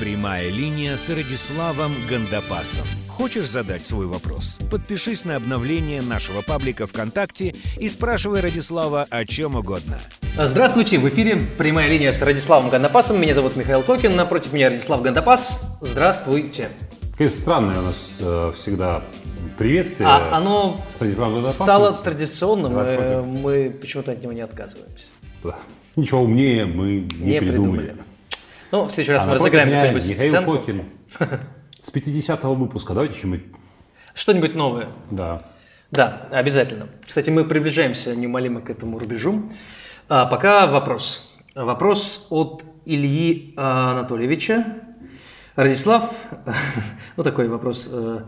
Прямая линия с Радиславом Гандапасом. Хочешь задать свой вопрос? Подпишись на обновление нашего паблика ВКонтакте и спрашивай Радислава о чем угодно. Здравствуйте, в эфире прямая линия с Радиславом Гандапасом. Меня зовут Михаил Кокин, напротив меня Радислав Гандапас. Здравствуйте. Какое странное у нас э, всегда приветствие. А оно стало традиционным, и против. мы почему-то от него не отказываемся. Да. Ничего умнее мы не, Не придумали. придумали. Ну, в следующий раз А мы разыграем какую-нибудь Михаил сценку. Кокин. С 50-го выпуска. Давайте что-нибудь... Что-нибудь новое. Да. Да, обязательно. Кстати, мы приближаемся неумолимо к этому рубежу. А, пока вопрос. Вопрос от Ильи а, Анатольевича. Радислав, ну такой вопрос э,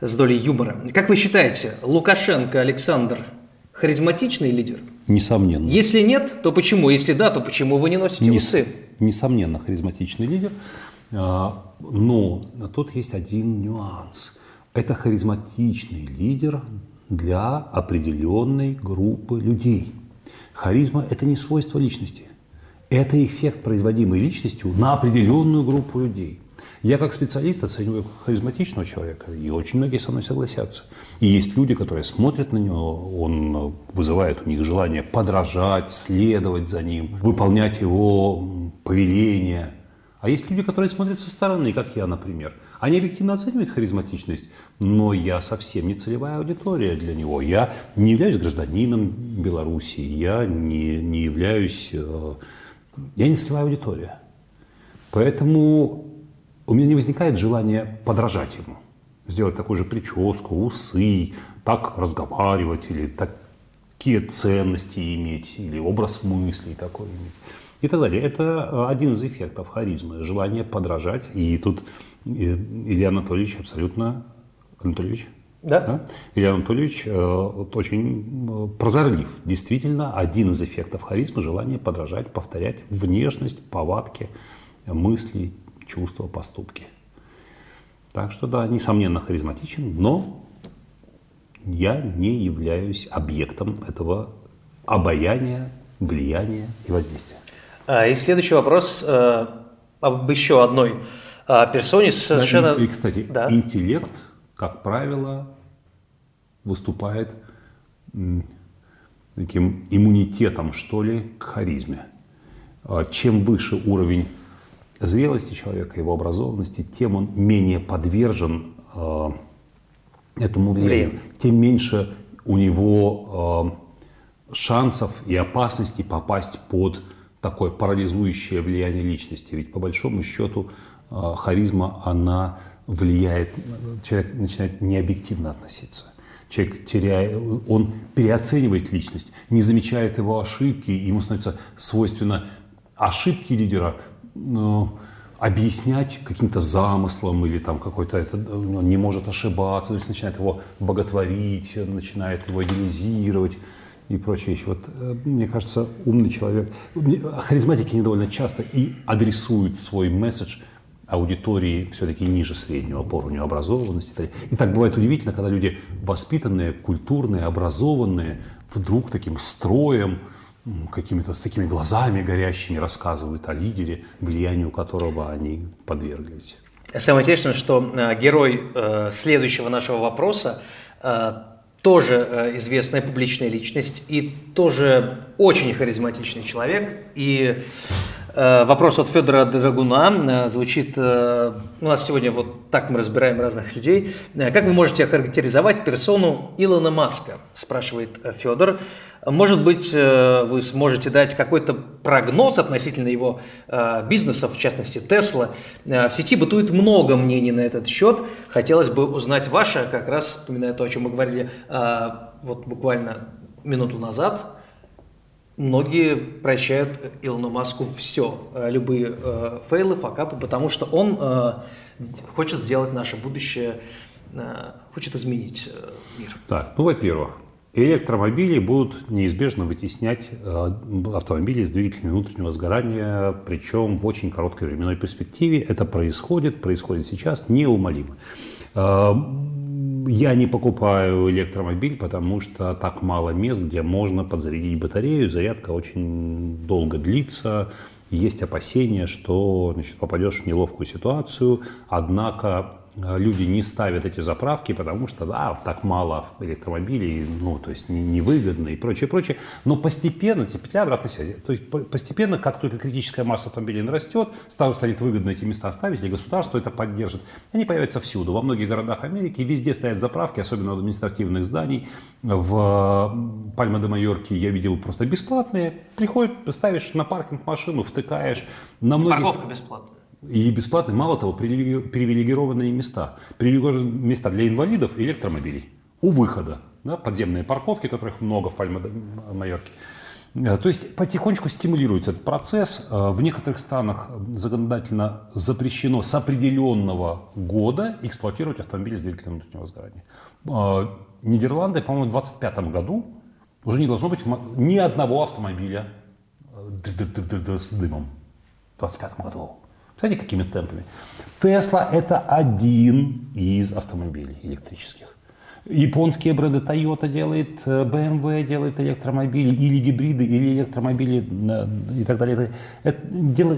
с долей юмора. Как вы считаете, Лукашенко Александр харизматичный лидер? Несомненно. Если нет, то почему? Если да, то почему вы не носите Нес- усы? Несомненно, харизматичный лидер. А, Но тут есть один нюанс. Это харизматичный лидер для определенной группы людей. Харизма – это не свойство личности. Это эффект, производимый личностью на определенную группу людей. Я как специалист оцениваю харизматичного человека, и очень многие со мной согласятся. И есть люди, которые смотрят на него, он вызывает у них желание подражать, следовать за ним, выполнять его м, повеления. А есть люди, которые смотрят со стороны, как я, например. Они объективно оценивают харизматичность, но я совсем не целевая аудитория для него. Я не являюсь гражданином Белоруссии, я не, не являюсь... э, я не целевая аудитория. Поэтому у меня не возникает желания подражать ему. Сделать такую же прическу, усы, так разговаривать или такие ценности иметь, или образ мыслей такой иметь. И так далее. Это э, один из эффектов харизмы, желание подражать. И тут э, Илья Анатольевич абсолютно... Анатольевич? Да. Илья Анатольевич э, вот очень э, прозорлив. Действительно, один из эффектов харизмы – желание подражать, повторять внешность, повадки, мысли, чувства, поступки. Так что да, несомненно харизматичен, но я не являюсь объектом этого обаяния, влияния и воздействия. А, И следующий вопрос э, об еще одной а, персоне совершенно... И, и, кстати, Да. интеллект, как правило, выступает таким иммунитетом, что ли, к харизме. А Чем выше уровень зрелости человека, его образованности, тем он менее подвержен э, этому влиянию, тем меньше у него э, шансов и опасности попасть под такое парализующее влияние личности. Ведь по большому счету э, харизма, она влияет, человек начинает необъективно относиться. Человек теряет, он переоценивает личность, не замечает его ошибки, ему становится свойственно ошибки лидера объяснять каким-то замыслом или там какой-то это, ну, он не может ошибаться, то есть начинает его боготворить, начинает его идеализировать и прочие вещи. Вот э, мне кажется, умный человек, харизматики не довольно часто и адресуют свой месседж аудитории все-таки ниже среднего по уровню образованности. и так бывает удивительно, когда люди воспитанные, культурные, образованные, вдруг таким строем, какими-то с такими глазами горящими рассказывают о лидере, влиянию которого они подверглись. Самое интересное, что э, герой э, следующего нашего вопроса э, тоже известная публичная личность и тоже очень харизматичный человек. И вопрос от Федора Драгуна э, звучит, э, у нас сегодня вот так мы разбираем разных людей. Э, Как вы можете охарактеризовать персону Илона Маска, спрашивает э, Федор. Может быть, э, вы сможете дать какой-то прогноз относительно его э, бизнеса, в частности Тесла. Э, В сети бытует много мнений на этот счет. Хотелось бы узнать ваше, как раз вспоминая то, о чем мы говорили э, вот буквально минуту назад. Многие прощают Илону Маску все, э, любые э, фейлы, факапы, потому что он э, хочет сделать наше будущее, э, хочет изменить э, мир. Так, ну, во-первых, электромобили будут неизбежно вытеснять э, автомобили с двигателями внутреннего сгорания, причем в очень короткой временной перспективе. Это происходит, происходит сейчас неумолимо. Э, Я не покупаю электромобиль, потому что так мало мест, где можно подзарядить батарею. Зарядка очень долго длится. есть опасения, что значит, попадешь в неловкую ситуацию, однако люди не ставят эти заправки, потому что, да, так мало электромобилей, ну, то есть невыгодно и прочее, прочее. Но постепенно, типа, петля обратной связи. То есть постепенно, как только критическая масса автомобилей нарастет, сразу станет выгодно эти места оставить, или государство это поддержит. Они появятся всюду. Во многих городах Америки везде стоят заправки, особенно в административных зданий. В Пальма де Майорке я видел просто бесплатные. Приходят, ставишь на паркинг машину, втыкаешь. На многих... Парковка бесплатная. И бесплатные, мало того, привилегированные места. Привилегированные места для инвалидов и электромобилей. У выхода. Да, подземные парковки, которых много в Пальме-Майорке. Э, то есть потихонечку стимулируется этот процесс. Э, в некоторых странах законодательно запрещено с определенного года эксплуатировать автомобили с двигателем внутреннего сгорания. Э, Нидерланды, по-моему, в 2025 году уже не должно быть ни одного автомобиля с дымом. В 2025 году. Знаете, какими темпами? Тесла – это один из автомобилей электрических. Японские бренды Toyota делает, BMW делает электромобили, или гибриды, или электромобили э, и так далее. Это,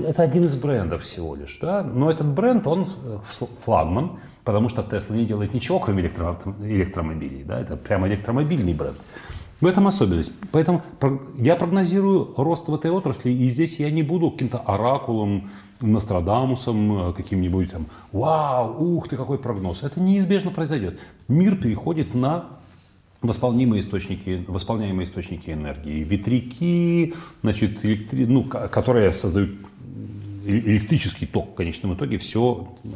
это один из брендов всего лишь. Да? Но этот бренд, он э, флагман, потому что Tesla не делает ничего, кроме электро, электромобилей. Да? Это прямо электромобильный бренд. В этом особенность. Поэтому я прогнозирую рост в этой отрасли, и здесь я не буду каким-то оракулом, Нострадамусом, э, каким-нибудь там, вау, ух ты, какой прогноз. Это неизбежно произойдет. Мир переходит на восполнимые источники, восполняемые источники энергии. Ветряки, значит, электри... ну, которые создают электрический ток в конечном итоге, все, э,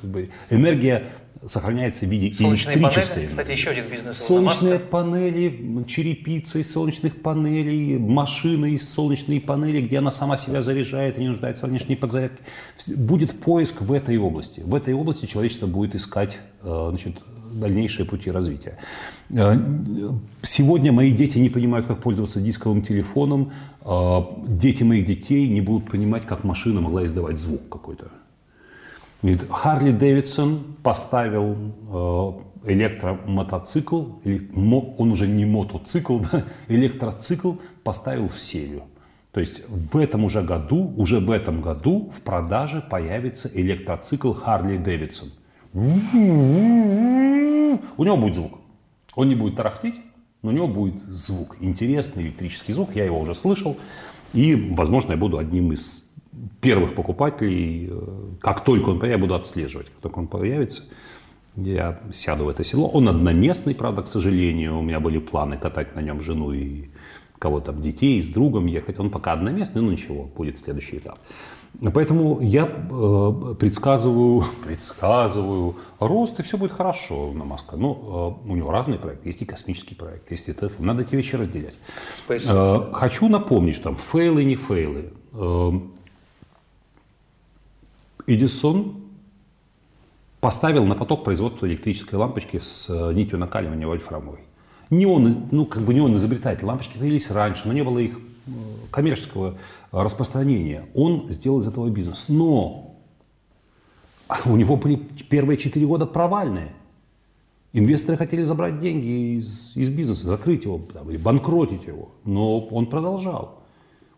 как бы, энергия сохраняется в виде Солнечные электрической. Панели, кстати, еще один бизнес. Солнечные панели, черепица из солнечных панелей, машины из солнечной панели, где она сама себя заряжает и не нуждается в внешней подзарядке. Будет поиск в этой области. В этой области человечество будет искать э, значит, дальнейшие пути развития. Э, сегодня мои дети не понимают, как пользоваться дисковым телефоном. Э, дети моих детей не будут понимать, как машина могла издавать звук какой-то. Харли Дэвидсон поставил э, электромотоцикл, он уже не мотоцикл, да, электроцикл поставил в серию. То есть в этом уже году, уже в этом году в продаже появится электроцикл Харли Дэвидсон. У него будет звук. Он не будет тарахтеть, но у него будет звук. Интересный электрический звук, я его уже слышал. И, возможно, я буду одним из первых покупателей, как только он появится, я буду отслеживать, как только он появится, я сяду в это село. Он одноместный, правда, к сожалению. У меня были планы катать на нем жену и кого-то, детей, с другом ехать. Он пока одноместный, но ничего, будет следующий этап. Поэтому я э, предсказываю, предсказываю рост, и все будет хорошо на Маска. Но э, у него разные проекты. Есть и космический проект, есть и Тесла. Надо эти вещи разделять. Э, хочу напомнить, что там фейлы, не фейлы. Эдисон поставил на поток производства электрической лампочки с нитью накаливания вольфрамовой. Не он, ну, как бы не он изобретатель, лампочки появились раньше, но не было их коммерческого распространения. Он сделал из этого бизнес. Но у него были первые четыре года провальные. Инвесторы хотели забрать деньги из, из бизнеса, закрыть его там, или банкротить его. Но он продолжал.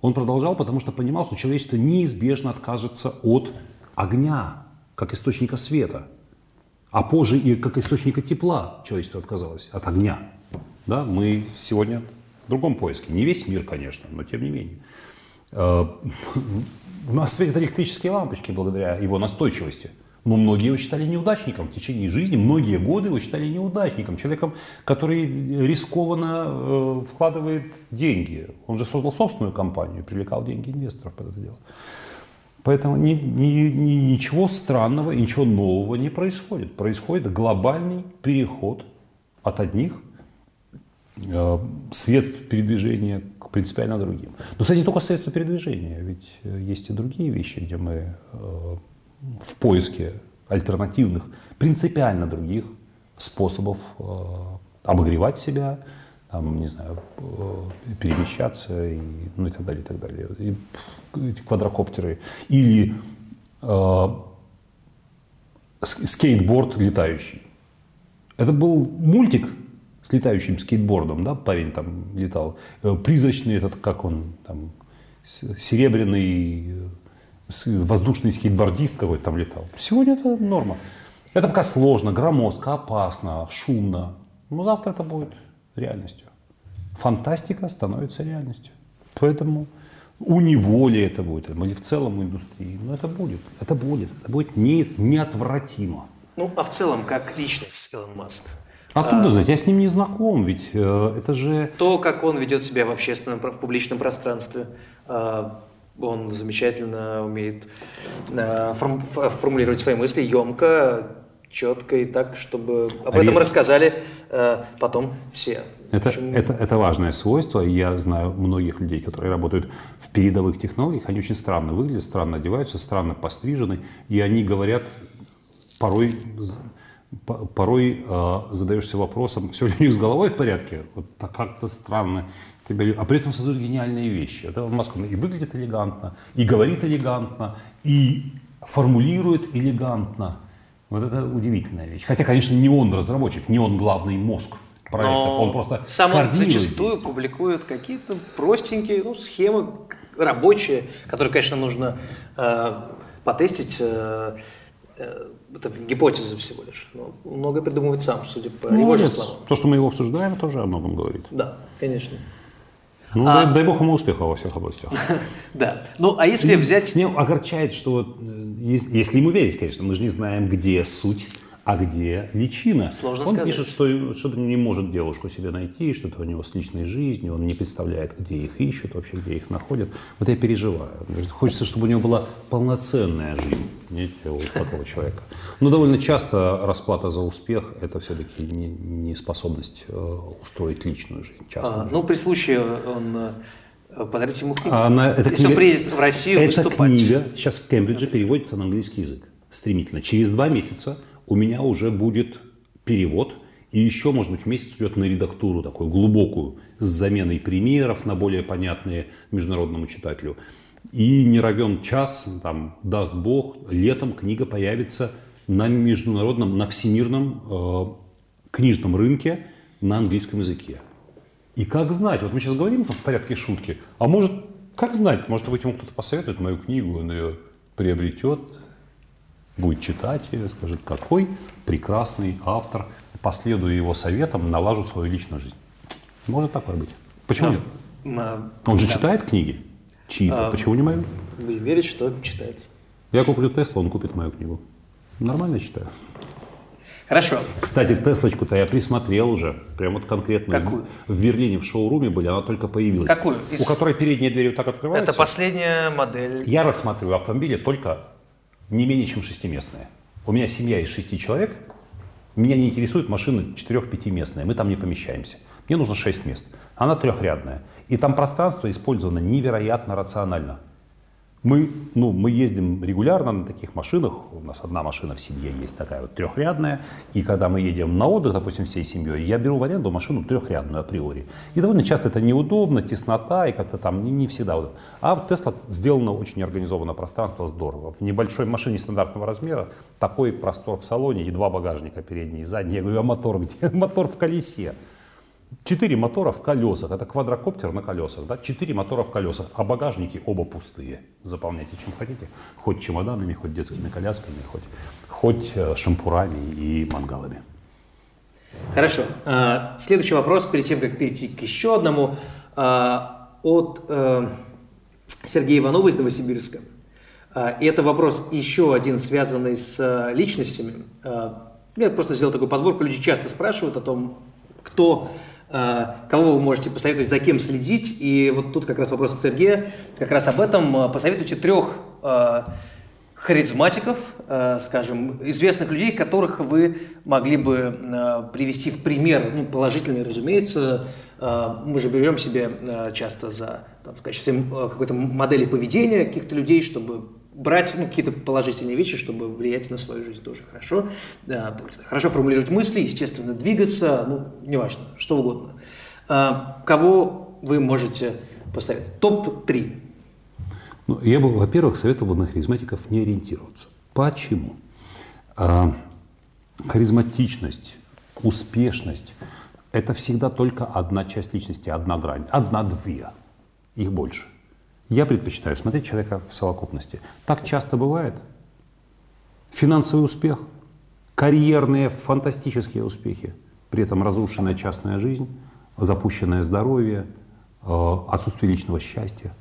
Он продолжал, потому что понимал, что человечество неизбежно откажется от огня, как источника света, а позже и как источника тепла человечество отказалось от огня. Да, мы сегодня другом поиске. Не весь мир, конечно, но тем не менее. Э, у нас светят электрические лампочки благодаря его настойчивости. Но многие его считали неудачником в течение жизни, многие годы его считали неудачником, человеком, который рискованно э, вкладывает деньги. Он же создал собственную компанию, привлекал деньги инвесторов под это дело. Поэтому ни, ни, ни, ничего странного и ничего нового не происходит. Происходит глобальный переход от одних средств передвижения принципиально другим. Но, кстати, не только средства передвижения, ведь э, есть и другие вещи, где мы э, в поиске альтернативных, принципиально других способов э, обогревать себя, там, не знаю, э, перемещаться и, ну, и так далее, и так далее. И, эти квадрокоптеры. Или э, скейтборд летающий. Это был мультик с летающим скейтбордом, да, парень там летал. Э, призрачный этот, как он там, серебряный воздушный скейтбордист какой-то там летал. Сегодня это норма. Это пока сложно, громоздко, опасно, шумно. Но завтра это будет реальностью. Фантастика становится реальностью. Поэтому у него ли это будет, или в целом индустрии, но это будет, это будет, это будет не, неотвратимо. Ну, а в целом, как личность Илон Маск? Откуда а, знать? Я с ним не знаком, ведь э, это же... То, как он ведет себя в общественном, в публичном пространстве, э, он замечательно умеет э, форм, формулировать свои мысли емко, четко и так, чтобы об этом рассказали э, потом все. Это, это, это важное свойство. Я знаю многих людей, которые работают в передовых технологиях. Они очень странно выглядят, странно одеваются, странно пострижены. И они говорят порой, порой э, задаешься вопросом, все ли у них с головой в порядке. Вот так как-то странно. А при этом создают гениальные вещи. Это Москва и выглядит элегантно, и говорит элегантно, и формулирует элегантно. Вот это удивительная вещь. Хотя, конечно, не он разработчик, не он главный мозг проектов, Но он просто сам он зачастую действия. публикует какие-то простенькие ну, схемы рабочие, которые, конечно, нужно э, потестить. Э, это гипотеза всего лишь. Но многое придумывает сам, судя по ну, его же словам. То, что мы его обсуждаем, тоже о многом говорит. Да, конечно. Ну, а... дай, дай бог ему успеха во всех областях. Да. Ну, а если взять... Мне огорчает, что, э, если ему верить, конечно, мы же не знаем, где суть а где личина? Сложно он сказать. пишет, что что-то не может девушку себе найти, что-то у него с личной жизнью, он не представляет, где их ищут, вообще где их находят. Вот я переживаю. Хочется, чтобы у него была полноценная жизнь, видите, у такого человека. Но довольно часто расплата за успех – это все-таки не, не способность э, устроить личную жизнь, частную а, жизнь. Ну, при случае он э, подарить ему книгу. Она, эта Если книга, он приедет в Россию Эта выступать. книга сейчас в Кембридже переводится на английский язык стремительно. Через два месяца у меня уже будет перевод, и еще, может быть, месяц идет на редактуру такую глубокую, с заменой примеров на более понятные международному читателю. И не равен час, там, даст Бог, летом книга появится на международном, на всемирном э, книжном рынке на английском языке. И как знать, вот мы сейчас говорим там, в порядке шутки, а может, как знать, может быть, ему кто-то посоветует мою книгу, он ее приобретет, будет читать ее, скажет, какой прекрасный автор, последуя его советам, налажу свою личную жизнь. Может такое быть. Почему нет? А, Он же да. читает книги чьи-то, а, почему не мою? Будем верить, что читает. Я куплю Теслу, он купит мою книгу. Нормально читаю. Хорошо. Кстати, Теслочку-то я присмотрел уже. Прям вот конкретно. Какую? В Берлине в шоуруме были, она только появилась. Какую? Из... У которой передние двери вот так открываются. Это последняя модель. Я рассматриваю автомобили только не менее чем шестиместная. У меня семья из шести человек, меня не интересует машина четырех-пятиместная, мы там не помещаемся. Мне нужно шесть мест. Она трехрядная. И там пространство использовано невероятно рационально. Мы, ну, мы ездим регулярно на таких машинах. У нас одна машина в семье есть такая вот трехрядная. И когда мы едем на отдых, допустим, всей семьей, я беру в аренду машину трехрядную априори. И довольно часто это неудобно, теснота и как-то там не, не всегда. А в Tesla сделано очень организованное пространство, здорово. В небольшой машине стандартного размера такой простор в салоне и два багажника передний и задний. Я говорю, а мотор где? Мотор в колесе. Четыре мотора в колесах, это квадрокоптер на колесах, да? Четыре мотора в колесах, а багажники оба пустые. Заполняйте чем хотите, хоть чемоданами, хоть детскими колясками, хоть, хоть э, шампурами и мангалами. Хорошо. А, следующий вопрос, перед тем, как перейти к еще одному, а, от э, Сергея Иванова из Новосибирска. А, и это вопрос еще один, связанный с э, личностями. Я просто сделал такую подборку. Люди часто спрашивают о том, кто кого вы можете посоветовать, за кем следить. И вот тут как раз вопрос Сергея, как раз об этом. Э, посоветуйте трех э, харизматиков, скажем, известных людей, которых вы могли бы привести в пример, ну, положительный, разумеется. Мы же берем себе часто за, там, в качестве какой-то модели поведения каких-то людей, чтобы брать ну, какие-то положительные вещи, чтобы влиять на свою жизнь тоже хорошо. Да, хорошо формулировать мысли, естественно, двигаться, ну, неважно, что угодно. А, кого вы можете поставить? Топ-3. Ну, я бы, во-первых, советовал бы на харизматиков не ориентироваться. Почему? А, харизматичность, успешность – это всегда только одна часть личности, одна грань, одна-две. Их больше. Я предпочитаю смотреть человека в совокупности. Так часто бывает. Финансовый успех, карьерные фантастические успехи, при этом разрушенная частная жизнь, запущенное здоровье, э, отсутствие личного счастья.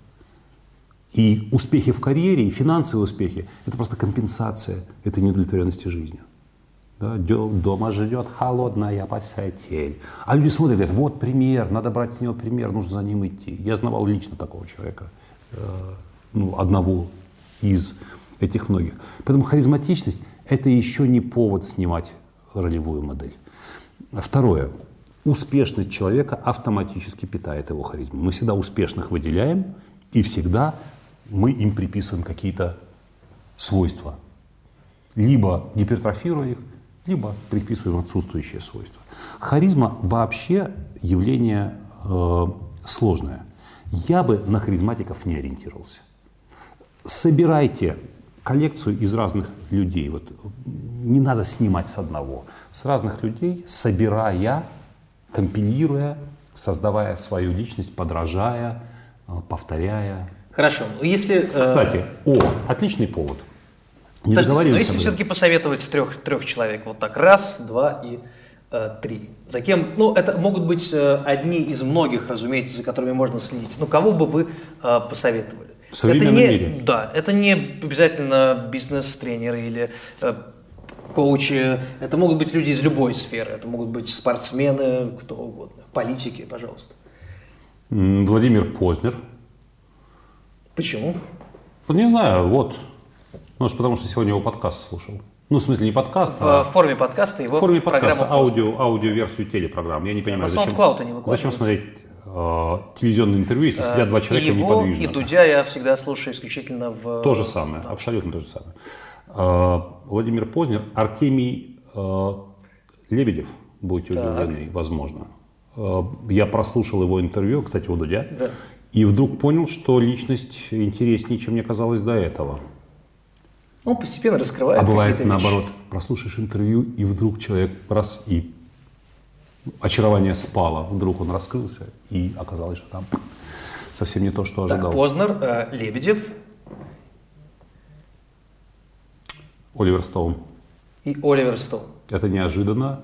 И успехи в карьере, и финансовые успехи – это просто компенсация этой неудовлетворенности жизнью. Да, дома ждет холодная постель. А люди смотрят и говорят, вот пример, надо брать с него пример, нужно за ним идти. Я знавал лично такого человека, ну, одного из этих многих. Поэтому харизматичность – это еще не повод снимать ролевую модель. Второе. Успешность человека автоматически питает его харизму. Мы всегда успешных выделяем, и всегда мы им приписываем какие-то свойства. Либо гипертрофируя их, либо приписываем отсутствующие свойства. Харизма вообще явление э, сложное. Я бы на харизматиков не ориентировался. Собирайте коллекцию из разных людей. Вот не надо снимать с одного. С разных людей, собирая, компилируя, создавая свою личность, подражая, э, повторяя. Хорошо. Если, э, Кстати, о, отличный повод – не Подождите, но если все-таки посоветовать трех, трех человек, вот так, раз, два и э, три. За кем, ну, это могут быть э, одни из многих, разумеется, за которыми можно следить. Ну, кого бы вы э, посоветовали? В современном это не, мире? Да, это не обязательно бизнес-тренеры или э, коучи, это могут быть люди из любой сферы, это могут быть спортсмены, кто угодно, политики, пожалуйста. Владимир Познер. Почему? Не знаю, вот может, потому что сегодня его подкаст слушал. Ну, в смысле, не подкаст, в а... форме подкаста его В форме подкаста, аудио, аудиоверсию телепрограммы. Я не понимаю, зачем, зачем смотреть э, телевизионное интервью, если сидят два человека и его, неподвижно. И Дудя я всегда слушаю исключительно в... То же самое, да. абсолютно то же самое. Э, Владимир Познер, Артемий э, Лебедев, будете так. удивлены, возможно. Э, я прослушал его интервью, кстати, у Дудя, да. и вдруг понял, что личность интереснее, чем мне казалось до этого. Он постепенно раскрывает. А бывает наоборот, прослушаешь интервью, и вдруг человек раз и очарование спало, вдруг он раскрылся, и оказалось, что там совсем не то, что ожидал. Так, Познер, э, Лебедев. Оливер Стоун. И Оливер Стоун. Это неожиданно.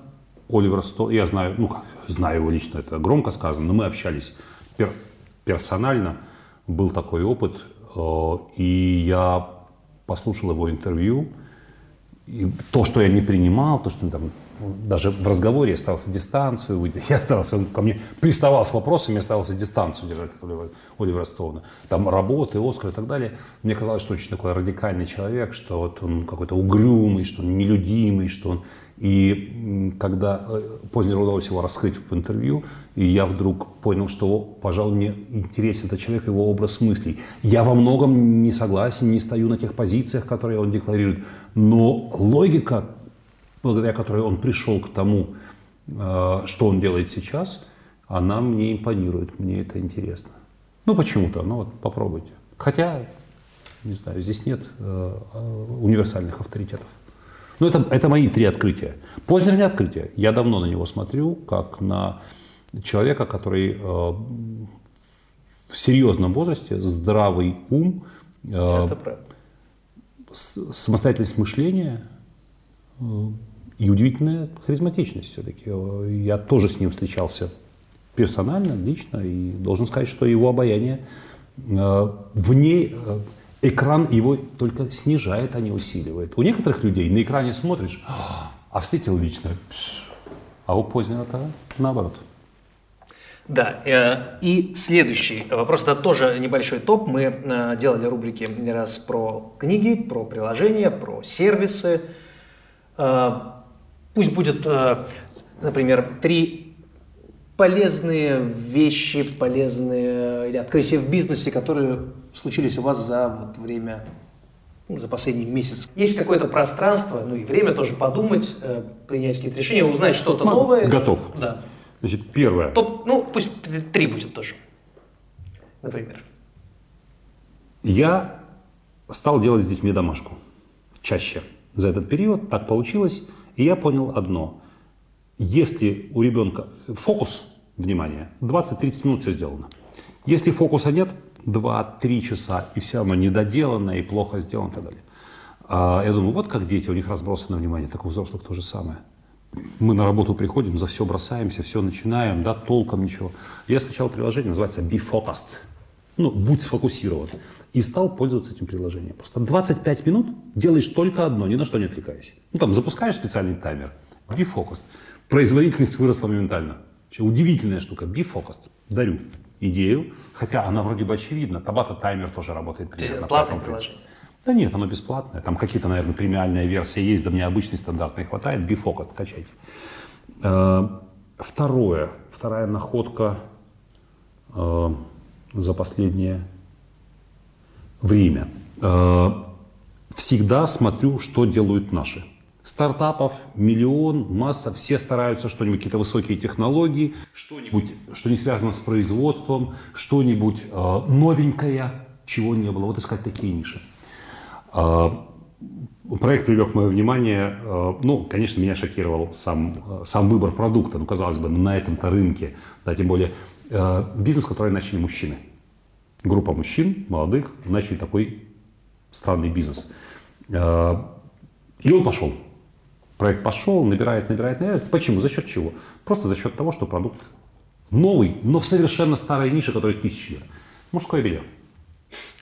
Оливер Стоун, я знаю, ну как, знаю его лично, это громко сказано, но мы общались пер, персонально, был такой опыт, э, и я послушал его интервью, и то, что я не принимал, то, что там, даже в разговоре я старался дистанцию я старался, он ко мне приставал с вопросами, я старался дистанцию держать от Оливера Стоуна. Там работы, Оскар и так далее. Мне казалось, что очень такой радикальный человек, что вот он какой-то угрюмый, что он нелюдимый, что он и когда э, позднее удалось его раскрыть в интервью, и я вдруг понял, что, пожалуй, мне интересен этот человек, его образ мыслей. Я во многом не согласен, не стою на тех позициях, которые он декларирует, но логика, благодаря которой он пришел к тому, э, что он делает сейчас, она мне импонирует, мне это интересно. Ну, почему-то, ну вот попробуйте. Хотя, не знаю, здесь нет э, универсальных авторитетов. Ну, это, это мои три открытия. Познер не открытие. Я давно на него смотрю, как на человека, который э, в серьезном возрасте, здравый ум, э, самостоятельность мышления э, и удивительная харизматичность все-таки. Я тоже с ним встречался персонально, лично, и должен сказать, что его обаяние э, вне э, экран его только снижает, а не усиливает. У некоторых людей на экране смотришь, а встретил лично, а у позднего-то наоборот. Да, э, и следующий вопрос, это тоже небольшой топ. Мы э, делали рубрики не раз про книги, про приложения, про сервисы. Э, пусть будет, например, три полезные вещи, полезные или открытия в бизнесе, которые случились у вас за вот время, ну, за последний месяц? Есть какое-то пространство, ну и время тоже подумать, э, принять какие-то решения, узнать что-то новое? Готов. Да. Значит, первое. Топ, ну, пусть три будет тоже, например. Я стал делать с детьми домашку чаще за этот период, так получилось, и я понял одно – если у ребенка фокус внимания, 20-30 минут все сделано. Если фокуса нет, 2-3 часа, и все равно недоделанное и плохо сделано и так далее. А я думаю, вот как дети, у них разбросано внимание, так у взрослых то же самое. Мы на работу приходим, за все бросаемся, все начинаем, да, толком ничего. Я скачал приложение, называется Be Focused. Ну, будь сфокусирован. И стал пользоваться этим приложением. Просто 25 минут делаешь только одно, ни на что не отвлекаясь. Ну, там, запускаешь специальный таймер, Be Focused. Производительность выросла моментально. Удивительная штука. Be Focused. Дарю идею, хотя она вроде бы очевидна. Табата таймер тоже работает примерно. Платное приложение. Да нет, оно бесплатное. Там какие-то, наверное, премиальная версия есть, да мне обычной стандартной хватает. Бифокус, качайте. Э, второе, вторая находка э, за последнее время. Э, всегда смотрю, что делают наши. Стартапов миллион, масса, все стараются что-нибудь, какие-то высокие технологии, что-нибудь, что не связано с производством, что-нибудь э, новенькое, чего не было. Вот искать такие ниши. Э, проект привлек мое внимание, э, ну, конечно, меня шокировал сам, э, сам выбор продукта, ну, казалось бы, ну, на этом-то рынке, да, тем более э, бизнес, который начали мужчины. Группа мужчин, молодых, начали такой странный бизнес. Э, и он пошел. Проект пошел, набирает, набирает, набирает. Почему? За счет чего? Просто за счет того, что продукт новый, но в совершенно старой нише, которой тысячи лет. Мужское белье.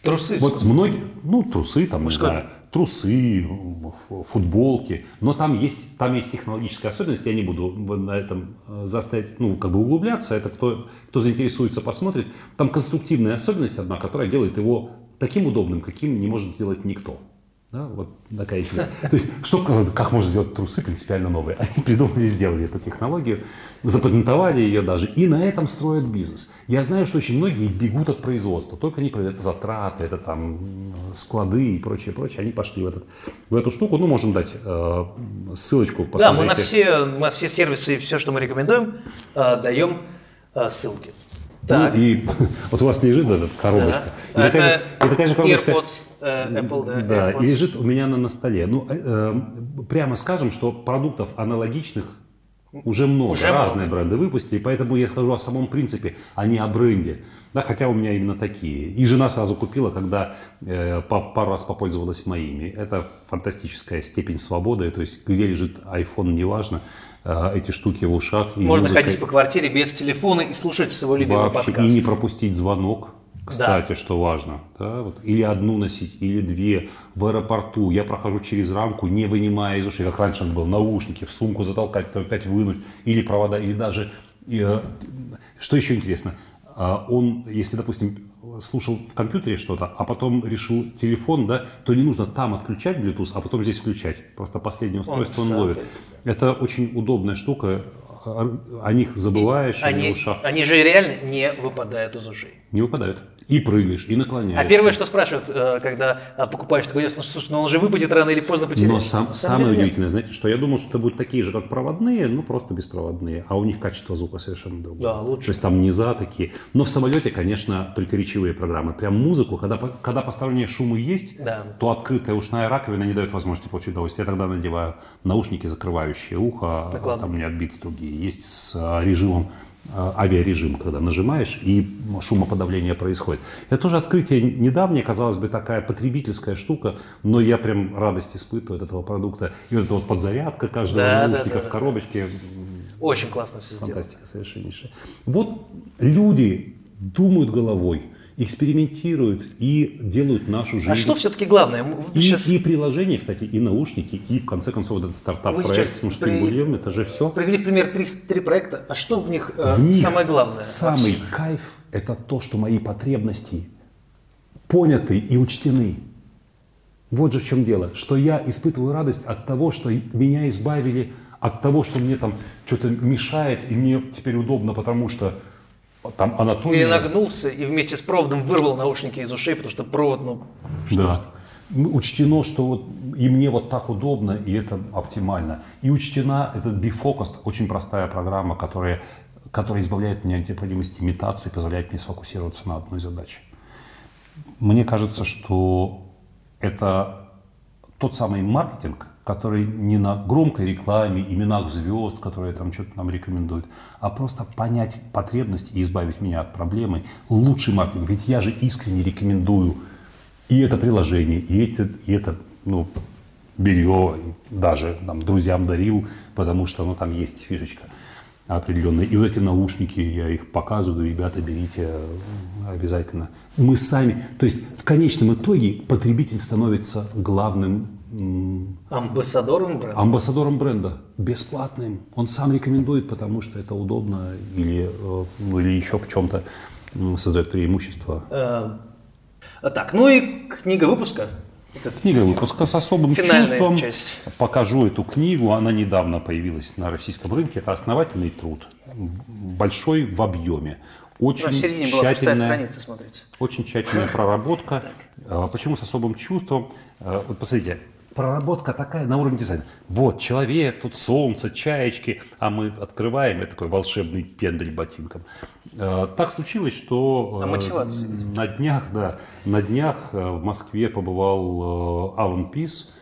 Трусы. Вот многие, ну, трусы, там, Мужское. не знаю, трусы, футболки, но там есть, там есть технологическая особенность, я не буду на этом э, заставить, ну, как бы углубляться, это кто, кто заинтересуется, посмотрит. Там конструктивная особенность одна, которая делает его таким удобным, каким не может сделать никто. Да, вот такая идея. То есть, что, как можно сделать трусы принципиально новые? Они придумали, сделали эту технологию, запатентовали ее даже, и на этом строят бизнес. Я знаю, что очень многие бегут от производства, только не это затраты, это там склады и прочее, прочее. Они пошли в, этот, в эту штуку. Ну, можем дать э, ссылочку, Да, мы на посмотрите. все, на все сервисы и все, что мы рекомендуем, э, даем э, ссылки. Так. Ну, и вот у вас лежит эта коробочка. И Да. такая, же- и такая же коробочка. AirPods, э, Apple, да, Да, AirPods. и лежит у меня на, на столе. Ну, э, э, прямо скажем, что продуктов аналогичных уже много, Уже разные бренды выпустили, поэтому я скажу о самом принципе, а не о бренде. Да, хотя у меня именно такие. И жена сразу купила, когда э, по- пару раз попользовалась моими. Это фантастическая степень свободы, то есть где лежит iPhone, неважно, эти штуки в ушах. и Можно музыка- ходить по квартире без телефона и слушать своего любимого Вообще, подкаста. и не пропустить звонок, кстати, что важно. Да, вот, или одну носить, или две в аэропорту. Я прохожу через рамку, не вынимая из ушей, как раньше надо было, наушники в сумку затолкать, то опять вынуть, или провода, или даже... э, что еще интересно? А, Он, если, допустим, слушал в компьютере что-то, а потом решил телефон, да, то не нужно там отключать Bluetooth, а потом здесь включать. Просто последнее устройство он, сам, ловит. Это очень удобная штука. О них забываешь, они, Они, в ушах они же реально не выпадают из ушей. не выпадают. И прыгаешь, и наклоняешься. А первое, что спрашивают, э, когда э, покупаешь такой, ну, слушай, ну он же выпадет рано или поздно потеряешь. Но сам, самое нет. удивительное, знаете, что я думал, что это будут такие же, как проводные, ну просто беспроводные, а у них качество звука совершенно другое. Да, лучше. То есть там низа такие. Но в самолете, конечно, только речевые программы. Прям музыку, когда, когда посторонние шумы есть, Да. то открытая ушная раковина не дает возможности получить удовольствие. Я тогда надеваю наушники, закрывающие ухо, а Накладно. там меня отбиты другие. Есть с а, режимом авиарежим, когда нажимаешь, и шумоподавление происходит. Это тоже открытие недавнее, казалось бы, такая потребительская штука, но я прям радость испытываю от этого продукта. И вот эта вот подзарядка каждого Да, наушника да, в да. коробочке, Очень классно все сделано. фантастика совершеннейшая. Вот люди думают головой, экспериментируют и делают нашу жизнь. А что все-таки главное? И, сейчас и приложения, кстати, и наушники, и в конце концов вот этот стартап-проект с мужским при- это же все. привели в пример три, три проекта. А что в них, э, В них самое главное? Самый кайф – это то, что мои потребности поняты и учтены. Вот же в чем дело, что я испытываю радость от того, что меня избавили от того, что мне там что-то мешает, и мне теперь удобно, потому что там анатомия. нагнулся и вместе с проводом вырвал наушники из ушей, потому что провод, ну, что Да. ж. М, Учтено, что вот и мне вот так удобно, и это оптимально. И учтена этот Bifocus, очень простая программа, которая, которая избавляет меня от необходимости имитации, позволяет мне сфокусироваться на одной задаче. Мне кажется, что это тот самый маркетинг, который не на громкой рекламе, именах звезд, которые там что-то нам рекомендуют, а просто понять потребность и избавить меня от проблемы. Лучший маркетинг. Ведь я же искренне рекомендую и это приложение, и это, и это ну, белье, даже там, друзьям дарил, потому что ну, там есть фишечка определенные. И вот эти наушники, я их показываю, ребята, берите э, обязательно. Мы сами, то есть в конечном итоге потребитель становится главным Амбассадором бренда? Амбассадором бренда. Бесплатным. Он сам рекомендует, потому что это удобно или, э, ну, или еще в чем-то создает преимущество. Э, так, ну и книга выпуска. Это книга выпуска с особым чувством. Часть. Покажу эту книгу. Она недавно появилась на российском рынке. Это основательный труд. Большой в объеме. Очень в середине тщательная, была страница, смотрите. Очень тщательная проработка. А, почему с особым чувством? А, вот посмотрите, проработка такая на уровне дизайна. Вот человек, тут солнце, чаечки, а мы открываем и такой волшебный пендель ботинком. Э, так случилось, что а мотивация. на днях, да, на днях э, в Москве побывал Алан Пис,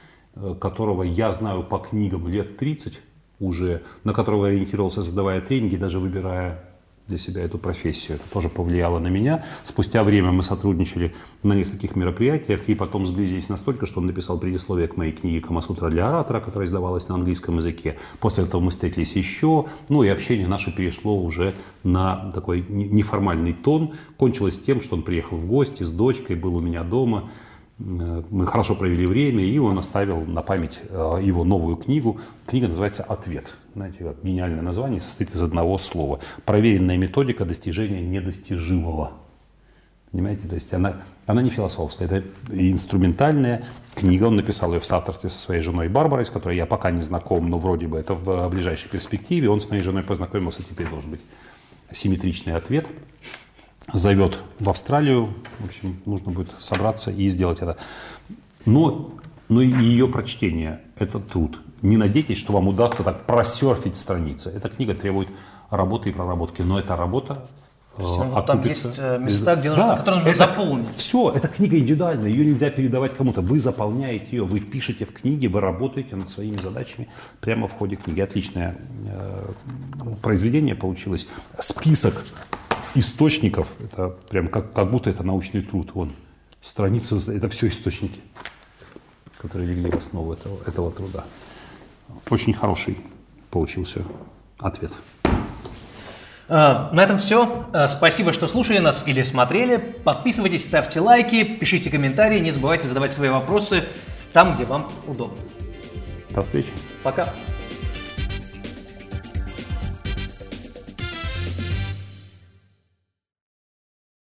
которого я знаю по книгам лет 30 уже, на которого ориентировался, задавая тренинги, даже выбирая для себя эту профессию. Это тоже повлияло на меня. Спустя время мы сотрудничали на нескольких мероприятиях и потом сблизились настолько, что он написал предисловие к моей книге «Камасутра для оратора», которая издавалась на английском языке. После этого мы встретились еще, ну и общение наше перешло уже на такой неформальный тон. Кончилось тем, что он приехал в гости с дочкой, был у меня дома, мы хорошо провели время, и он оставил на память э, его новую книгу. Книга называется «Ответ». Знаете, гениальное название, состоит из одного слова. Проверенная методика достижения недостижимого. Понимаете, то есть она, она не философская, это инструментальная книга. Он написал ее в соавторстве со своей женой Барбарой, с которой я пока не знаком, но вроде бы это в ближайшей перспективе. Он с моей женой познакомился, теперь должен быть симметричный ответ зовет в Австралию. В общем, нужно будет собраться и сделать это. Но, но и ее прочтение – это труд. Не надейтесь, что вам удастся так просерфить страницы. Эта книга требует работы и проработки, но эта работа э, вот там есть э, места, где нужно, да, которые нужно это, заполнить. Все, эта книга индивидуальная, ее нельзя передавать кому-то. Вы заполняете ее, вы пишете в книге, вы работаете над своими задачами прямо в ходе книги. Отличное э, произведение получилось. Список источников, это прям как, как будто это научный труд. Вон, страница, это все источники, которые легли в основу этого, этого труда. Очень хороший получился ответ. А, на этом все. А, спасибо, что слушали нас или смотрели. Подписывайтесь, ставьте лайки, пишите комментарии, не забывайте задавать свои вопросы там, где вам удобно. До встречи. Пока.